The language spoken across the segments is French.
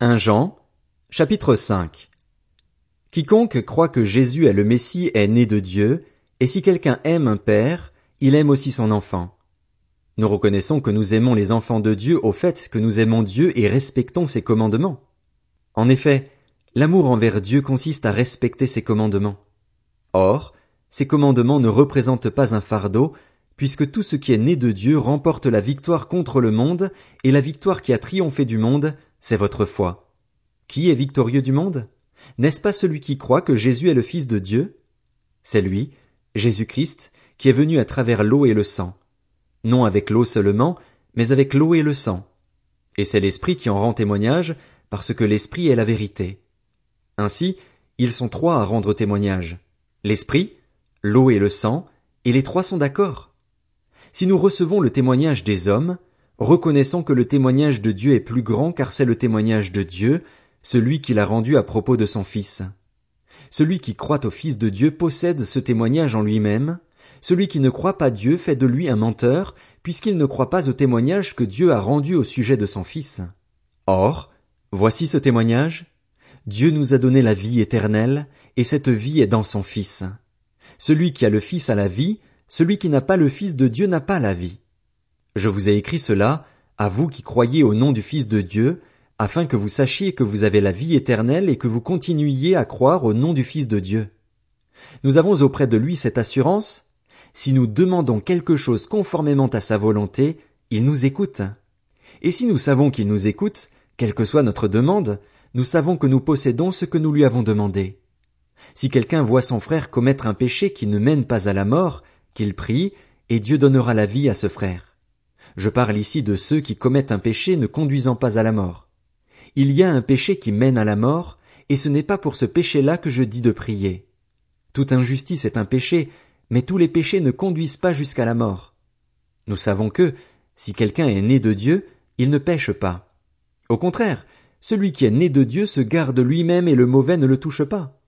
1 Jean, chapitre 5 Quiconque croit que Jésus est le Messie est né de Dieu, et si quelqu'un aime un père, il aime aussi son enfant. Nous reconnaissons que nous aimons les enfants de Dieu au fait que nous aimons Dieu et respectons ses commandements. En effet, l'amour envers Dieu consiste à respecter ses commandements. Or, ces commandements ne représentent pas un fardeau, puisque tout ce qui est né de Dieu remporte la victoire contre le monde, et la victoire qui a triomphé du monde, c'est votre foi. Qui est victorieux du monde? N'est-ce pas celui qui croit que Jésus est le Fils de Dieu? C'est lui, Jésus-Christ, qui est venu à travers l'eau et le sang. Non avec l'eau seulement, mais avec l'eau et le sang. Et c'est l'Esprit qui en rend témoignage, parce que l'Esprit est la vérité. Ainsi, ils sont trois à rendre témoignage. L'Esprit, l'eau et le sang, et les trois sont d'accord. Si nous recevons le témoignage des hommes, reconnaissons que le témoignage de Dieu est plus grand car c'est le témoignage de Dieu, celui qu'il a rendu à propos de son Fils. Celui qui croit au Fils de Dieu possède ce témoignage en lui-même, celui qui ne croit pas Dieu fait de lui un menteur, puisqu'il ne croit pas au témoignage que Dieu a rendu au sujet de son Fils. Or, voici ce témoignage. Dieu nous a donné la vie éternelle, et cette vie est dans son Fils. Celui qui a le Fils a la vie, celui qui n'a pas le Fils de Dieu n'a pas la vie. Je vous ai écrit cela, à vous qui croyez au nom du Fils de Dieu, afin que vous sachiez que vous avez la vie éternelle et que vous continuiez à croire au nom du Fils de Dieu. Nous avons auprès de lui cette assurance, si nous demandons quelque chose conformément à sa volonté, il nous écoute. Et si nous savons qu'il nous écoute, quelle que soit notre demande, nous savons que nous possédons ce que nous lui avons demandé. Si quelqu'un voit son frère commettre un péché qui ne mène pas à la mort, qu'il prie, et Dieu donnera la vie à ce frère. Je parle ici de ceux qui commettent un péché ne conduisant pas à la mort. Il y a un péché qui mène à la mort, et ce n'est pas pour ce péché-là que je dis de prier. Toute injustice est un péché, mais tous les péchés ne conduisent pas jusqu'à la mort. Nous savons que, si quelqu'un est né de Dieu, il ne pêche pas. Au contraire, celui qui est né de Dieu se garde lui-même et le mauvais ne le touche pas.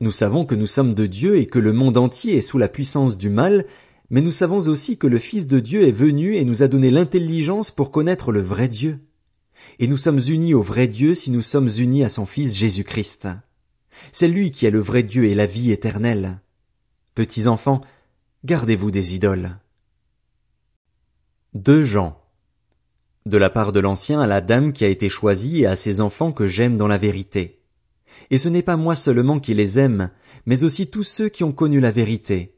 Nous savons que nous sommes de Dieu et que le monde entier est sous la puissance du mal, mais nous savons aussi que le Fils de Dieu est venu et nous a donné l'intelligence pour connaître le vrai Dieu. Et nous sommes unis au vrai Dieu si nous sommes unis à son Fils Jésus-Christ. C'est lui qui est le vrai Dieu et la vie éternelle. Petits enfants, gardez-vous des idoles. Deux Jean. De la part de l'ancien à la dame qui a été choisie et à ses enfants que j'aime dans la vérité. Et ce n'est pas moi seulement qui les aime, mais aussi tous ceux qui ont connu la vérité.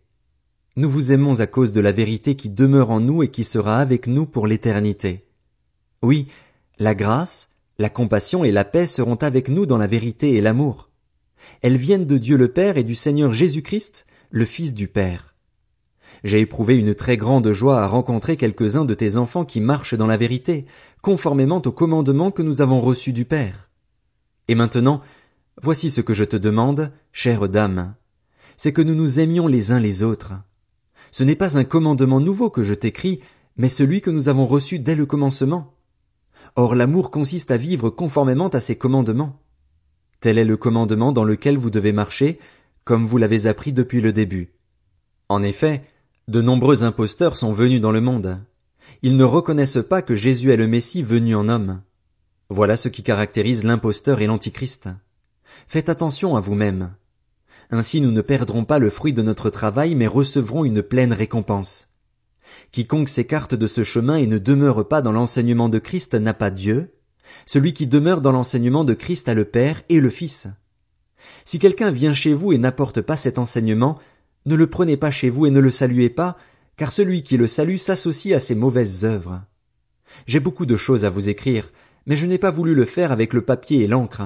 Nous vous aimons à cause de la vérité qui demeure en nous et qui sera avec nous pour l'éternité. Oui, la grâce, la compassion et la paix seront avec nous dans la vérité et l'amour. Elles viennent de Dieu le Père et du Seigneur Jésus-Christ, le Fils du Père. J'ai éprouvé une très grande joie à rencontrer quelques-uns de tes enfants qui marchent dans la vérité, conformément au commandement que nous avons reçu du Père. Et maintenant, Voici ce que je te demande, chère dame. C'est que nous nous aimions les uns les autres. Ce n'est pas un commandement nouveau que je t'écris, mais celui que nous avons reçu dès le commencement. Or l'amour consiste à vivre conformément à ses commandements. Tel est le commandement dans lequel vous devez marcher, comme vous l'avez appris depuis le début. En effet, de nombreux imposteurs sont venus dans le monde. Ils ne reconnaissent pas que Jésus est le Messie venu en homme. Voilà ce qui caractérise l'imposteur et l'antichrist. Faites attention à vous-même. Ainsi nous ne perdrons pas le fruit de notre travail, mais recevrons une pleine récompense. Quiconque s'écarte de ce chemin et ne demeure pas dans l'enseignement de Christ n'a pas Dieu. Celui qui demeure dans l'enseignement de Christ a le Père et le Fils. Si quelqu'un vient chez vous et n'apporte pas cet enseignement, ne le prenez pas chez vous et ne le saluez pas, car celui qui le salue s'associe à ses mauvaises œuvres. J'ai beaucoup de choses à vous écrire, mais je n'ai pas voulu le faire avec le papier et l'encre.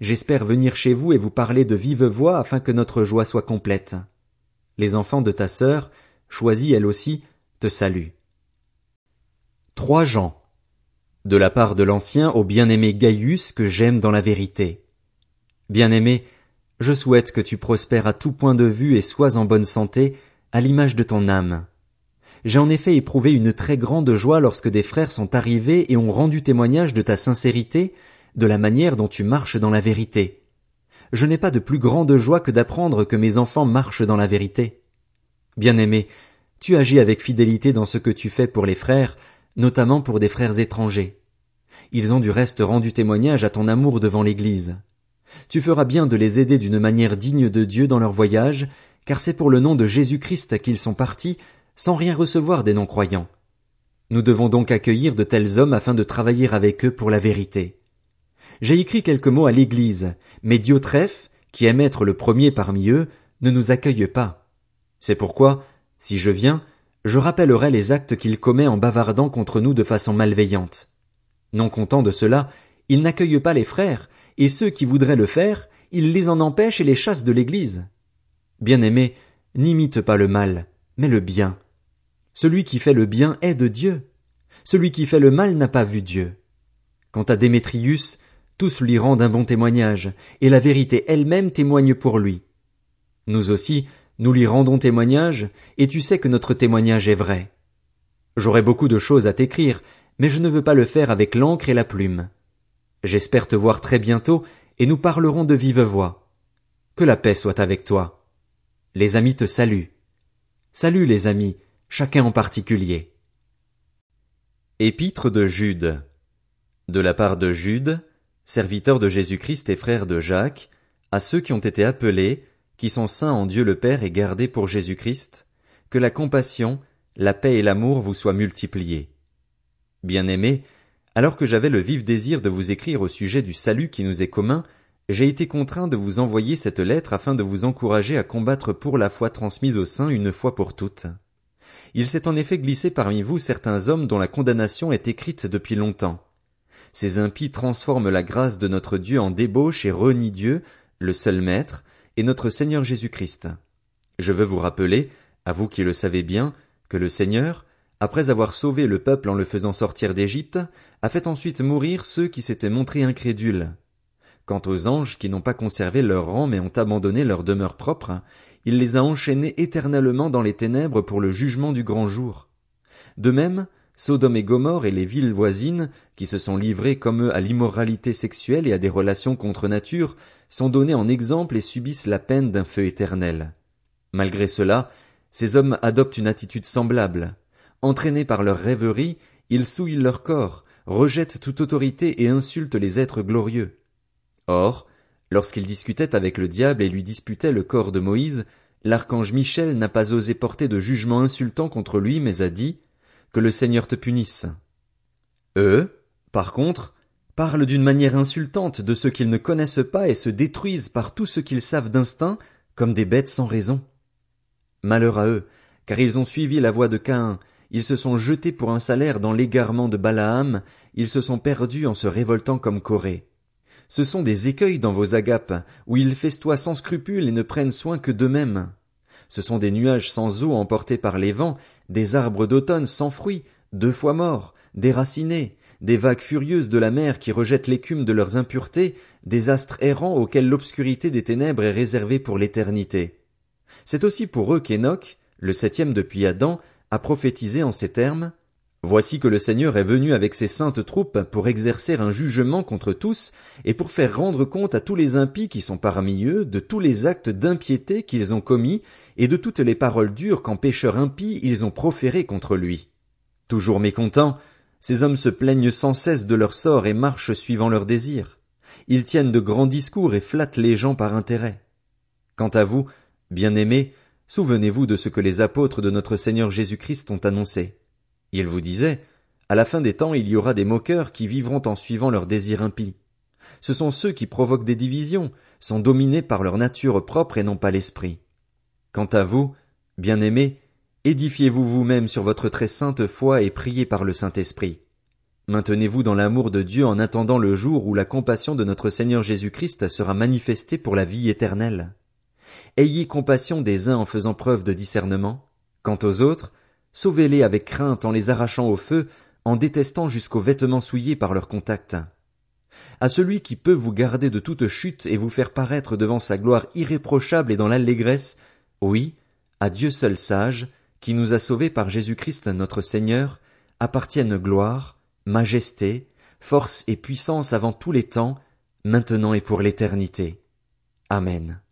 J'espère venir chez vous et vous parler de vive voix afin que notre joie soit complète. Les enfants de ta sœur, choisis elle aussi, te saluent. 3 Jean. De la part de l'ancien au bien-aimé Gaius que j'aime dans la vérité. Bien-aimé, je souhaite que tu prospères à tout point de vue et sois en bonne santé, à l'image de ton âme. J'ai en effet éprouvé une très grande joie lorsque des frères sont arrivés et ont rendu témoignage de ta sincérité, de la manière dont tu marches dans la vérité. Je n'ai pas de plus grande joie que d'apprendre que mes enfants marchent dans la vérité. Bien-aimé, tu agis avec fidélité dans ce que tu fais pour les frères, notamment pour des frères étrangers. Ils ont du reste rendu témoignage à ton amour devant l'Église. Tu feras bien de les aider d'une manière digne de Dieu dans leur voyage, car c'est pour le nom de Jésus-Christ qu'ils sont partis, sans rien recevoir des non-croyants. Nous devons donc accueillir de tels hommes afin de travailler avec eux pour la vérité. J'ai écrit quelques mots à l'Église, mais Diotrephe, qui aime être le premier parmi eux, ne nous accueille pas. C'est pourquoi, si je viens, je rappellerai les actes qu'il commet en bavardant contre nous de façon malveillante. Non content de cela, il n'accueille pas les frères, et ceux qui voudraient le faire, il les en empêche et les chasse de l'Église. Bien-aimé, n'imite pas le mal, mais le bien. Celui qui fait le bien est de Dieu. Celui qui fait le mal n'a pas vu Dieu. Quant à Démétrius, tous lui rendent un bon témoignage, et la vérité elle-même témoigne pour lui. Nous aussi, nous lui rendons témoignage, et tu sais que notre témoignage est vrai. J'aurais beaucoup de choses à t'écrire, mais je ne veux pas le faire avec l'encre et la plume. J'espère te voir très bientôt, et nous parlerons de vive voix. Que la paix soit avec toi. Les amis te saluent. Salut les amis, chacun en particulier. Épître de Jude. De la part de Jude, serviteur de Jésus-Christ et frère de Jacques, à ceux qui ont été appelés, qui sont saints en Dieu le Père et gardés pour Jésus-Christ, que la compassion, la paix et l'amour vous soient multipliés. Bien-aimés, alors que j'avais le vif désir de vous écrire au sujet du salut qui nous est commun, j'ai été contraint de vous envoyer cette lettre afin de vous encourager à combattre pour la foi transmise au sein une fois pour toutes. Il s'est en effet glissé parmi vous certains hommes dont la condamnation est écrite depuis longtemps. Ces impies transforment la grâce de notre Dieu en débauche et renient Dieu, le seul Maître, et notre Seigneur Jésus-Christ. Je veux vous rappeler, à vous qui le savez bien, que le Seigneur, après avoir sauvé le peuple en le faisant sortir d'Égypte, a fait ensuite mourir ceux qui s'étaient montrés incrédules. Quant aux anges qui n'ont pas conservé leur rang mais ont abandonné leur demeure propre, il les a enchaînés éternellement dans les ténèbres pour le jugement du grand jour. De même, Sodome et Gomorre et les villes voisines, qui se sont livrées comme eux à l'immoralité sexuelle et à des relations contre nature, sont donnés en exemple et subissent la peine d'un feu éternel. Malgré cela, ces hommes adoptent une attitude semblable. Entraînés par leur rêverie, ils souillent leur corps, rejettent toute autorité et insultent les êtres glorieux. Or, lorsqu'ils discutaient avec le diable et lui disputaient le corps de Moïse, l'archange Michel n'a pas osé porter de jugement insultant contre lui, mais a dit, que le Seigneur te punisse. Eux, par contre, parlent d'une manière insultante de ceux qu'ils ne connaissent pas et se détruisent par tout ce qu'ils savent d'instinct, comme des bêtes sans raison. Malheur à eux, car ils ont suivi la voie de Caïn, ils se sont jetés pour un salaire dans l'égarement de Balaam, ils se sont perdus en se révoltant comme Corée. Ce sont des écueils dans vos agapes, où ils festoient sans scrupule et ne prennent soin que d'eux-mêmes. Ce sont des nuages sans eau emportés par les vents, des arbres d'automne sans fruits, deux fois morts, déracinés, des vagues furieuses de la mer qui rejettent l'écume de leurs impuretés, des astres errants auxquels l'obscurité des ténèbres est réservée pour l'éternité. C'est aussi pour eux qu'Enoch, le septième depuis Adam, a prophétisé en ces termes. Voici que le Seigneur est venu avec ses saintes troupes pour exercer un jugement contre tous et pour faire rendre compte à tous les impies qui sont parmi eux de tous les actes d'impiété qu'ils ont commis et de toutes les paroles dures qu'en pécheurs impies ils ont proférées contre lui. Toujours mécontents, ces hommes se plaignent sans cesse de leur sort et marchent suivant leurs désirs. Ils tiennent de grands discours et flattent les gens par intérêt. Quant à vous, bien-aimés, souvenez-vous de ce que les apôtres de notre Seigneur Jésus-Christ ont annoncé. Il vous disait, à la fin des temps il y aura des moqueurs qui vivront en suivant leurs désirs impies. Ce sont ceux qui provoquent des divisions, sont dominés par leur nature propre et non pas l'esprit. Quant à vous, bien-aimés, édifiez-vous vous-même sur votre très sainte foi et priez par le Saint-Esprit. Maintenez-vous dans l'amour de Dieu en attendant le jour où la compassion de notre Seigneur Jésus-Christ sera manifestée pour la vie éternelle. Ayez compassion des uns en faisant preuve de discernement. Quant aux autres, sauvez-les avec crainte en les arrachant au feu, en détestant jusqu'aux vêtements souillés par leur contact. À celui qui peut vous garder de toute chute et vous faire paraître devant sa gloire irréprochable et dans l'allégresse, oui, à Dieu seul sage, qui nous a sauvés par Jésus-Christ notre Seigneur, appartiennent gloire, majesté, force et puissance avant tous les temps, maintenant et pour l'éternité. Amen.